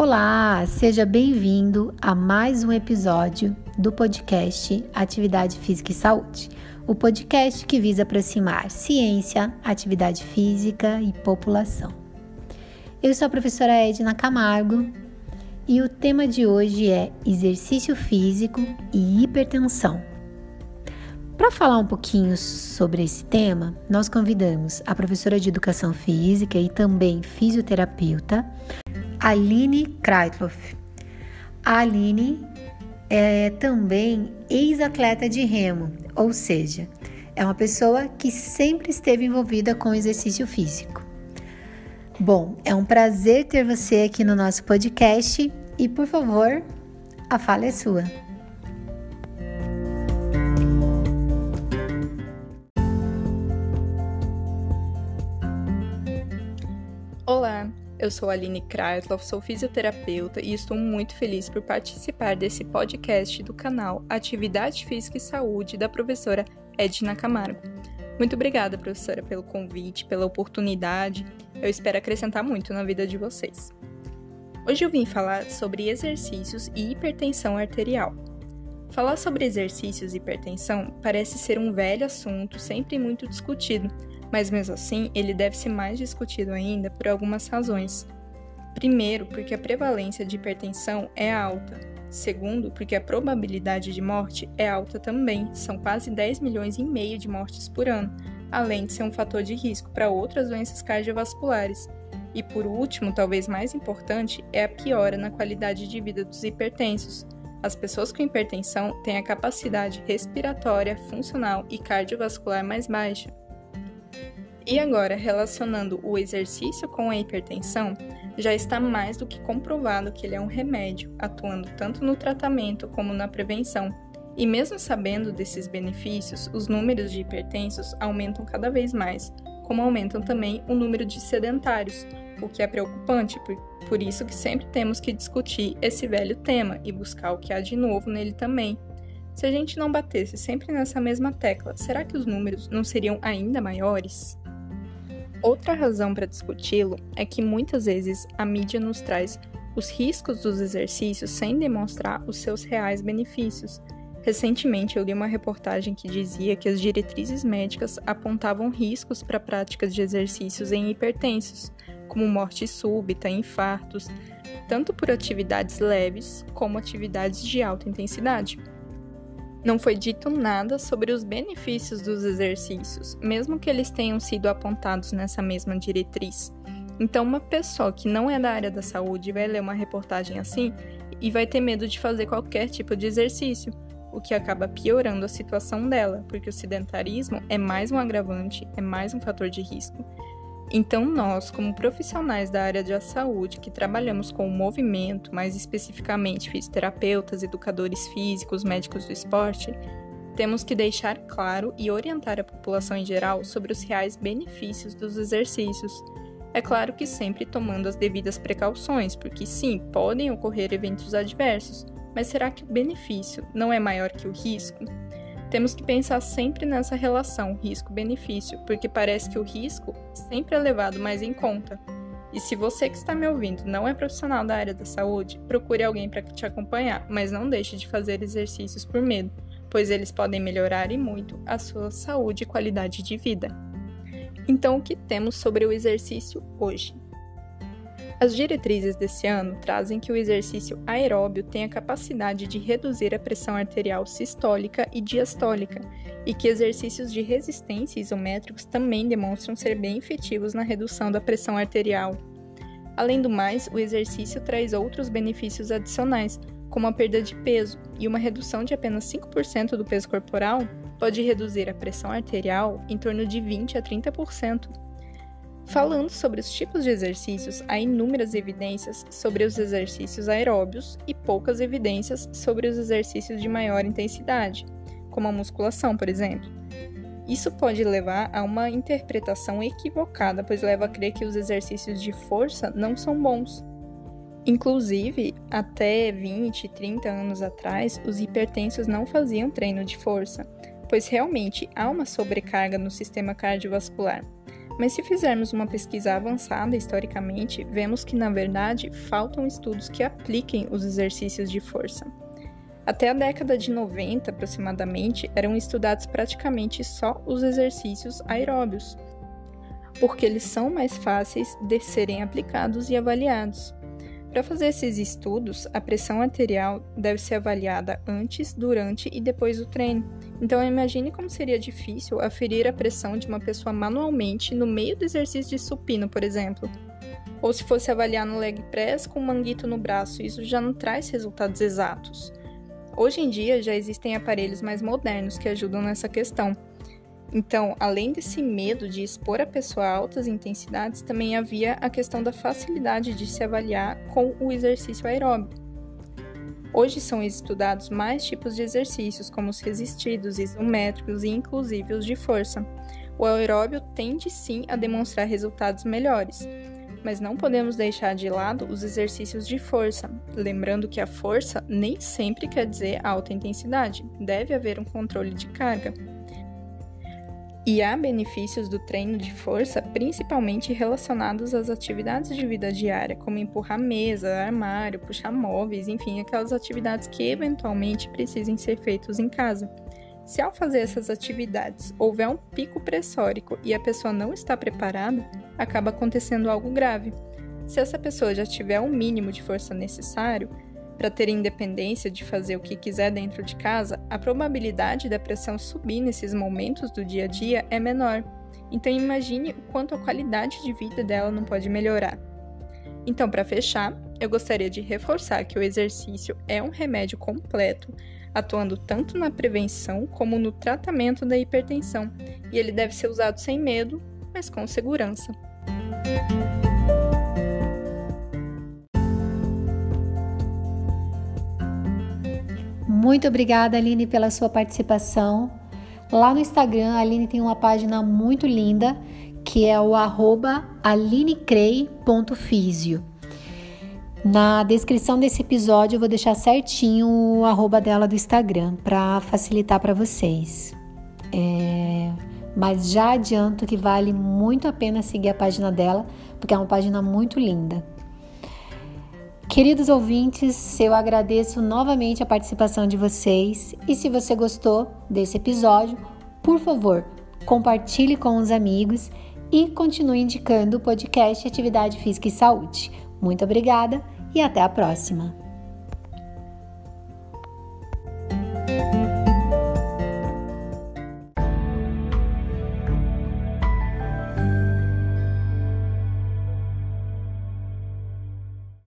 Olá, seja bem-vindo a mais um episódio do podcast Atividade Física e Saúde, o podcast que visa aproximar ciência, atividade física e população. Eu sou a professora Edna Camargo e o tema de hoje é exercício físico e hipertensão. Para falar um pouquinho sobre esse tema, nós convidamos a professora de Educação Física e também fisioterapeuta, Aline Kreitloff. A Aline é também ex-atleta de remo, ou seja, é uma pessoa que sempre esteve envolvida com exercício físico. Bom, é um prazer ter você aqui no nosso podcast e, por favor, a fala é sua. Eu sou Aline Kreitloff, sou fisioterapeuta e estou muito feliz por participar desse podcast do canal Atividade Física e Saúde da professora Edna Camargo. Muito obrigada, professora, pelo convite, pela oportunidade. Eu espero acrescentar muito na vida de vocês. Hoje eu vim falar sobre exercícios e hipertensão arterial. Falar sobre exercícios e hipertensão parece ser um velho assunto, sempre muito discutido, mas mesmo assim ele deve ser mais discutido ainda por algumas razões. Primeiro, porque a prevalência de hipertensão é alta. Segundo, porque a probabilidade de morte é alta também, são quase 10 milhões e meio de mortes por ano, além de ser um fator de risco para outras doenças cardiovasculares. E por último, talvez mais importante, é a piora na qualidade de vida dos hipertensos. As pessoas com hipertensão têm a capacidade respiratória, funcional e cardiovascular mais baixa. E agora, relacionando o exercício com a hipertensão, já está mais do que comprovado que ele é um remédio, atuando tanto no tratamento como na prevenção. E mesmo sabendo desses benefícios, os números de hipertensos aumentam cada vez mais, como aumentam também o número de sedentários, o que é preocupante, por, isso que sempre temos que discutir esse velho tema e buscar o que há de novo nele também. Se a gente não batesse sempre nessa mesma tecla, será que os números não seriam ainda maiores? Outra razão para discuti-lo é que muitas vezes a mídia nos traz os riscos dos exercícios sem demonstrar os seus reais benefícios. Recentemente eu li uma reportagem que dizia que as diretrizes médicas apontavam riscos para práticas de exercícios em hipertensos, como morte súbita, infartos, tanto por atividades leves como atividades de alta intensidade. Não foi dito nada sobre os benefícios dos exercícios, mesmo que eles tenham sido apontados nessa mesma diretriz. Então, uma pessoa que não é da área da saúde vai ler uma reportagem assim e vai ter medo de fazer qualquer tipo de exercício, o que acaba piorando a situação dela, porque o sedentarismo é mais um agravante, é mais um fator de risco então, nós, como profissionais da área da saúde que trabalhamos com o movimento, mais especificamente fisioterapeutas, educadores físicos, médicos do esporte, temos que deixar claro e orientar a população em geral sobre os reais benefícios dos exercícios. É claro que sempre tomando as devidas precauções, porque sim, podem ocorrer eventos adversos, mas será que o benefício não é maior que o risco? Temos que pensar sempre nessa relação risco-benefício, porque parece que o risco sempre é levado mais em conta. E se você que está me ouvindo não é profissional da área da saúde, procure alguém para te acompanhar, mas não deixe de fazer exercícios por medo, pois eles podem melhorar e muito a sua saúde e qualidade de vida. Então, o que temos sobre o exercício hoje? As diretrizes desse ano trazem que o exercício aeróbio tem a capacidade de reduzir a pressão arterial sistólica e diastólica, e que exercícios de resistência isométricos também demonstram ser bem efetivos na redução da pressão arterial. Além do mais, o exercício traz outros benefícios adicionais, como a perda de peso, e uma redução de apenas 5% do peso corporal pode reduzir a pressão arterial em torno de 20 a 30%. Falando sobre os tipos de exercícios, há inúmeras evidências sobre os exercícios aeróbios e poucas evidências sobre os exercícios de maior intensidade, como a musculação, por exemplo. Isso pode levar a uma interpretação equivocada, pois leva a crer que os exercícios de força não são bons. Inclusive, até 20, 30 anos atrás, os hipertensos não faziam treino de força, pois realmente há uma sobrecarga no sistema cardiovascular Mas se fizermos uma pesquisa avançada historicamente, vemos que, na verdade, faltam estudos que apliquem os exercícios de força. Até a década de 90, aproximadamente, eram estudados praticamente só os exercícios aeróbios, porque eles são mais fáceis de serem aplicados e avaliados. Para fazer esses estudos, a pressão arterial deve ser avaliada antes, durante e depois do treino, então imagine como seria difícil aferir a pressão de uma pessoa manualmente no meio do exercício de supino, por exemplo. Ou se fosse avaliar no leg press com manguito no braço, isso já não traz resultados exatos. Hoje em dia já existem aparelhos mais modernos que ajudam nessa questão. Então, além desse medo de expor a pessoa a altas intensidades, também havia a questão da facilidade de se avaliar com o exercício aeróbico. Hoje são estudados mais tipos de exercícios, como os resistidos, isométricos e inclusive os de força. O aeróbio tende sim a demonstrar resultados melhores, mas não podemos deixar de lado os exercícios de força, lembrando que a força nem sempre quer dizer alta intensidade, deve haver um controle de carga. E há benefícios do treino de força, principalmente relacionados às atividades de vida diária, como empurrar mesa, armário, puxar móveis, enfim, aquelas atividades que eventualmente precisem ser feitas em casa. Se ao fazer essas atividades houver um pico pressórico e a pessoa não está preparada, acaba acontecendo algo grave. Se essa pessoa já tiver o mínimo de força necessário, para ter independência de fazer o que quiser dentro de casa, a probabilidade da pressão subir nesses momentos do dia a dia é menor. Então imagine o quanto a qualidade de vida dela não pode melhorar. Então, para fechar, eu gostaria de reforçar que o exercício é um remédio completo, atuando tanto na prevenção como no tratamento da hipertensão, e ele deve ser usado sem medo, mas com segurança. Muito obrigada, Aline, pela sua participação. Lá no Instagram, a Aline tem uma página muito linda que é o arroba alinecrei.fisio. Na descrição desse episódio eu vou deixar certinho o arroba dela do Instagram para facilitar para vocês. É... Mas já adianto que vale muito a pena seguir a página dela, porque é uma página muito linda. Queridos ouvintes, eu agradeço novamente a participação de vocês e se você gostou desse episódio, por favor, compartilhe com os amigos e continue indicando o podcast Atividade Física e Saúde. Muito obrigada e até a próxima!